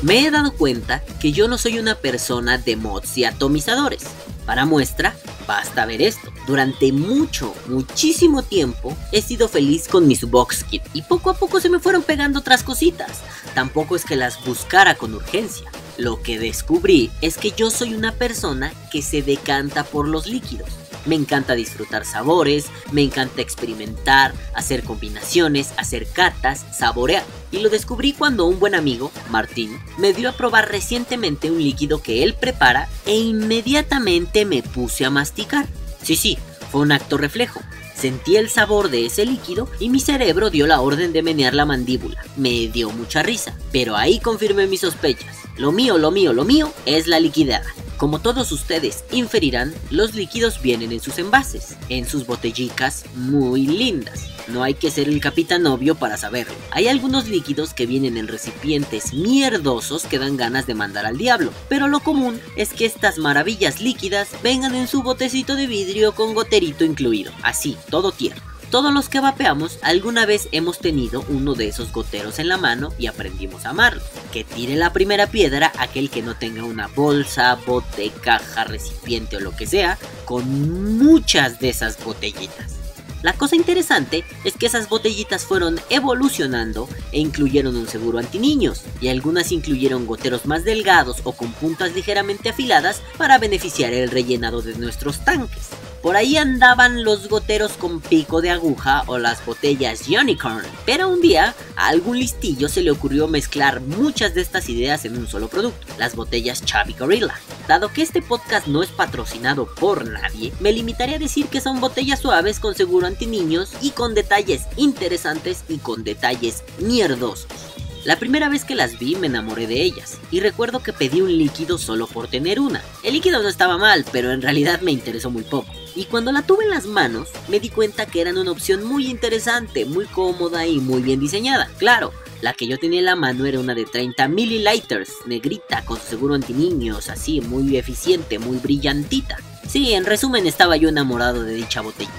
Me he dado cuenta que yo no soy una persona de mods y atomizadores. Para muestra, basta ver esto. Durante mucho, muchísimo tiempo he sido feliz con mis box y poco a poco se me fueron pegando otras cositas. Tampoco es que las buscara con urgencia. Lo que descubrí es que yo soy una persona que se decanta por los líquidos. Me encanta disfrutar sabores, me encanta experimentar, hacer combinaciones, hacer catas, saborear. Y lo descubrí cuando un buen amigo, Martín, me dio a probar recientemente un líquido que él prepara e inmediatamente me puse a masticar. Sí, sí, fue un acto reflejo. Sentí el sabor de ese líquido y mi cerebro dio la orden de menear la mandíbula. Me dio mucha risa, pero ahí confirmé mis sospechas. Lo mío, lo mío, lo mío es la liquidada. Como todos ustedes inferirán, los líquidos vienen en sus envases, en sus botellicas muy lindas. No hay que ser el capitán obvio para saberlo. Hay algunos líquidos que vienen en recipientes mierdosos que dan ganas de mandar al diablo, pero lo común es que estas maravillas líquidas vengan en su botecito de vidrio con goterito incluido, así, todo tierno. Todos los que vapeamos alguna vez hemos tenido uno de esos goteros en la mano y aprendimos a amarlo. Que tire la primera piedra aquel que no tenga una bolsa, bote, caja, recipiente o lo que sea con muchas de esas botellitas. La cosa interesante es que esas botellitas fueron evolucionando e incluyeron un seguro antiniños, y algunas incluyeron goteros más delgados o con puntas ligeramente afiladas para beneficiar el rellenado de nuestros tanques. Por ahí andaban los goteros con pico de aguja o las botellas Unicorn, pero un día a algún listillo se le ocurrió mezclar muchas de estas ideas en un solo producto, las botellas Chubby Gorilla. Dado que este podcast no es patrocinado por nadie, me limitaré a decir que son botellas suaves con seguro anti niños y con detalles interesantes y con detalles mierdosos. La primera vez que las vi me enamoré de ellas, y recuerdo que pedí un líquido solo por tener una. El líquido no estaba mal, pero en realidad me interesó muy poco. Y cuando la tuve en las manos, me di cuenta que eran una opción muy interesante, muy cómoda y muy bien diseñada. Claro, la que yo tenía en la mano era una de 30 mililiters, negrita, con seguro antiniños, así, muy eficiente, muy brillantita. Sí, en resumen estaba yo enamorado de dicha botellita.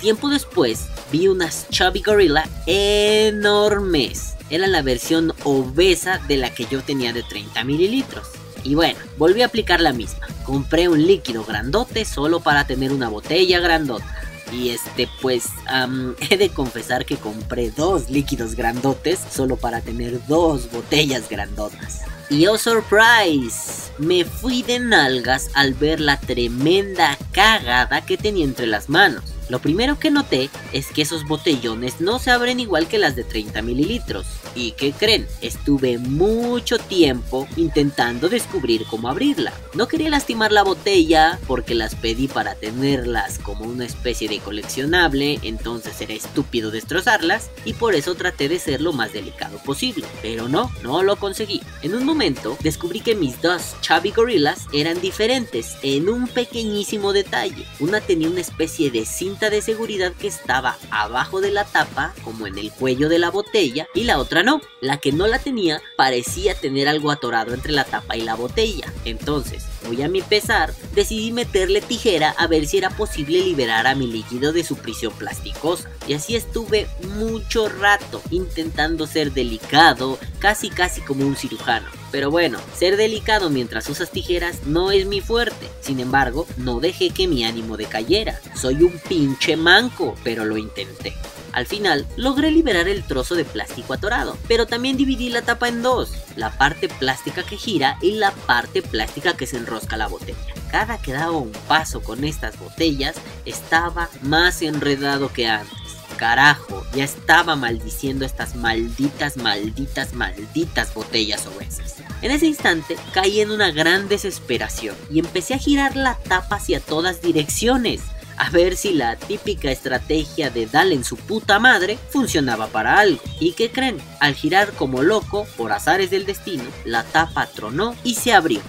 Tiempo después vi unas Chubby Gorilla enormes. Eran la versión obesa de la que yo tenía de 30 mililitros. Y bueno, volví a aplicar la misma. Compré un líquido grandote solo para tener una botella grandota. Y este, pues, he de confesar que compré dos líquidos grandotes solo para tener dos botellas grandotas. Y oh surprise, me fui de nalgas al ver la tremenda cagada que tenía entre las manos. Lo primero que noté es que esos botellones no se abren igual que las de 30 mililitros. ¿Y qué creen? Estuve mucho tiempo intentando descubrir cómo abrirla. No quería lastimar la botella porque las pedí para tenerlas como una especie de coleccionable, entonces era estúpido destrozarlas y por eso traté de ser lo más delicado posible. Pero no, no lo conseguí. En un momento descubrí que mis dos Chubby Gorillas eran diferentes en un pequeñísimo detalle. Una tenía una especie de cinta de seguridad que estaba abajo de la tapa, como en el cuello de la botella, y la otra no. La que no la tenía parecía tener algo atorado entre la tapa y la botella. Entonces, muy a mi pesar, decidí meterle tijera a ver si era posible liberar a mi líquido de su prisión plasticosa. Y así estuve mucho rato intentando ser delicado, casi casi como un cirujano. Pero bueno, ser delicado mientras usas tijeras no es mi fuerte. Sin embargo, no dejé que mi ánimo decayera. Soy un pinche manco, pero lo intenté. Al final, logré liberar el trozo de plástico atorado, pero también dividí la tapa en dos, la parte plástica que gira y la parte plástica que se enrosca la botella. Cada que daba un paso con estas botellas, estaba más enredado que antes. Carajo, ya estaba maldiciendo estas malditas, malditas, malditas botellas obesas. En ese instante caí en una gran desesperación y empecé a girar la tapa hacia todas direcciones a ver si la típica estrategia de dale en su puta madre funcionaba para algo. ¿Y qué creen? Al girar como loco, por azares del destino, la tapa tronó y se abrió.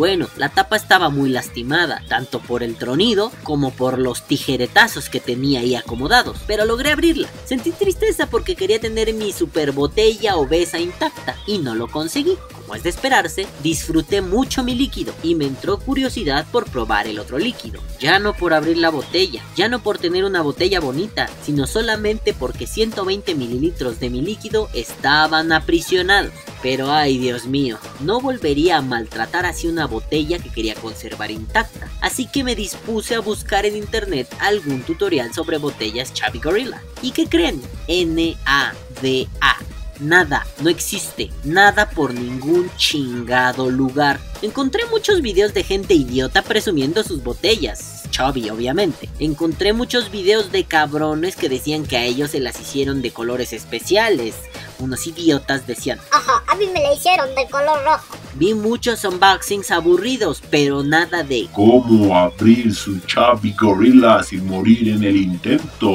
Bueno, la tapa estaba muy lastimada, tanto por el tronido como por los tijeretazos que tenía ahí acomodados, pero logré abrirla. Sentí tristeza porque quería tener mi super botella obesa intacta y no lo conseguí. Como es de esperarse, disfruté mucho mi líquido y me entró curiosidad por probar el otro líquido. Ya no por abrir la botella, ya no por tener una botella bonita, sino solamente porque 120 mililitros de mi líquido estaban aprisionados. Pero ay Dios mío, no volvería a maltratar así una botella que quería conservar intacta. Así que me dispuse a buscar en internet algún tutorial sobre botellas Chavi Gorilla. ¿Y qué creen? N-A-D-A. Nada, no existe, nada por ningún chingado lugar. Encontré muchos videos de gente idiota presumiendo sus botellas, Chubby obviamente. Encontré muchos videos de cabrones que decían que a ellos se las hicieron de colores especiales. Unos idiotas decían, Ajá, a mí me la hicieron de color rojo. vi muchos unboxings aburridos, pero nada de ¿Cómo abrir su Chubby Gorilla sin morir en el intento?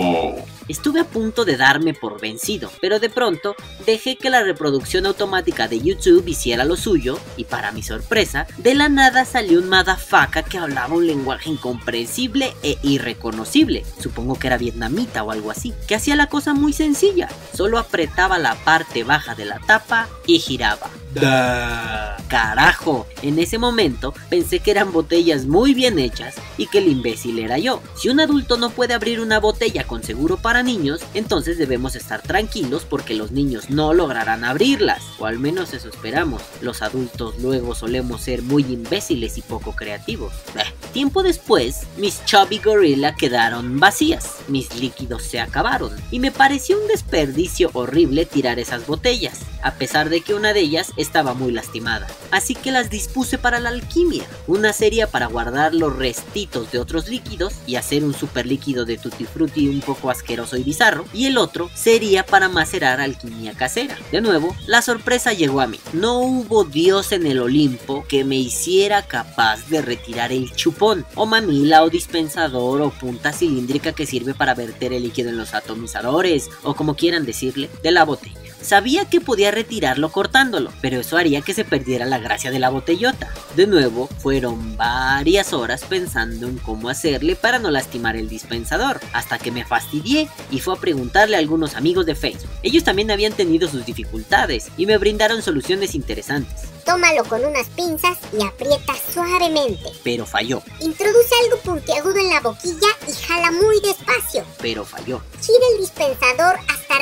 Estuve a punto de darme por vencido, pero de pronto dejé que la reproducción automática de YouTube hiciera lo suyo y para mi sorpresa, de la nada salió un motherfucker que hablaba un lenguaje incomprensible e irreconocible, supongo que era vietnamita o algo así, que hacía la cosa muy sencilla, solo apretaba la parte baja de la tapa y giraba. Carajo, en ese momento pensé que eran botellas muy bien hechas y que el imbécil era yo. Si un adulto no puede abrir una botella con seguro para niños, entonces debemos estar tranquilos porque los niños no lograrán abrirlas, o al menos eso esperamos. Los adultos luego solemos ser muy imbéciles y poco creativos. Tiempo después, mis Chubby Gorilla quedaron vacías, mis líquidos se acabaron y me pareció un desperdicio horrible tirar esas botellas, a pesar de que una de ellas estaba muy lastimada. Así que las dispuse para la alquimia. Una sería para guardar los restitos de otros líquidos y hacer un super líquido de tutti frutti un poco asqueroso y bizarro. Y el otro sería para macerar alquimia casera. De nuevo, la sorpresa llegó a mí. No hubo dios en el Olimpo que me hiciera capaz de retirar el chupón, o manila, o dispensador, o punta cilíndrica que sirve para verter el líquido en los atomizadores, o como quieran decirle, de la botella. Sabía que podía retirarlo cortándolo, pero eso haría que se perdiera la gracia de la botellota. De nuevo, fueron varias horas pensando en cómo hacerle para no lastimar el dispensador, hasta que me fastidié y fue a preguntarle a algunos amigos de Facebook. Ellos también habían tenido sus dificultades y me brindaron soluciones interesantes, Tómalo con unas pinzas y aprieta suavemente. pero falló, Introduce algo puntiagudo en la boquilla y jala muy despacio. pero falló. Gira el dispensador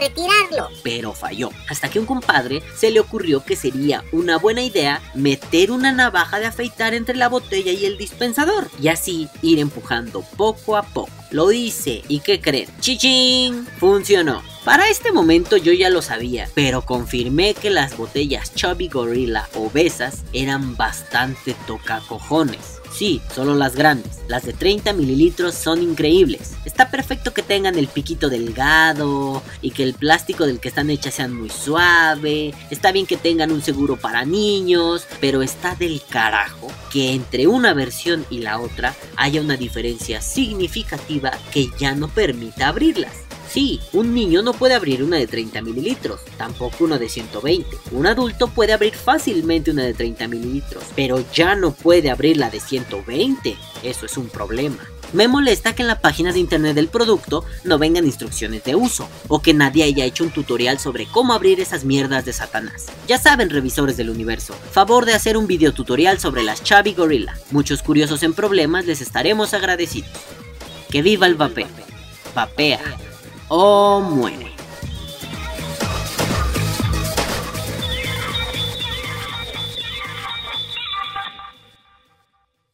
retirarlo. pero falló. Hasta que un compadre se le ocurrió que sería una buena idea meter una navaja de afeitar entre la botella y el dispensador y así ir empujando poco a poco. Lo hice y ¿qué creen? ¡Chichín! Funcionó. Para este momento yo ya lo sabía, pero confirmé que las botellas Chubby Gorilla obesas eran bastante tocacojones. Sí, solo las grandes. Las de 30 mililitros son increíbles. Está perfecto que tengan el piquito delgado y que el plástico del que están hechas sean muy suave. Está bien que tengan un seguro para niños, pero está del carajo que entre una versión y la otra haya una diferencia significativa que ya no permita abrirlas. Sí, un niño no puede abrir una de 30 mililitros, tampoco una de 120. Un adulto puede abrir fácilmente una de 30 mililitros, pero ya no puede abrir la de 120. Eso es un problema. Me molesta que en la página de internet del producto no vengan instrucciones de uso, o que nadie haya hecho un tutorial sobre cómo abrir esas mierdas de Satanás. Ya saben, revisores del universo, favor de hacer un video tutorial sobre las Chavi Gorilla. Muchos curiosos en problemas les estaremos agradecidos. Que viva el vapeo. Vapea o muere.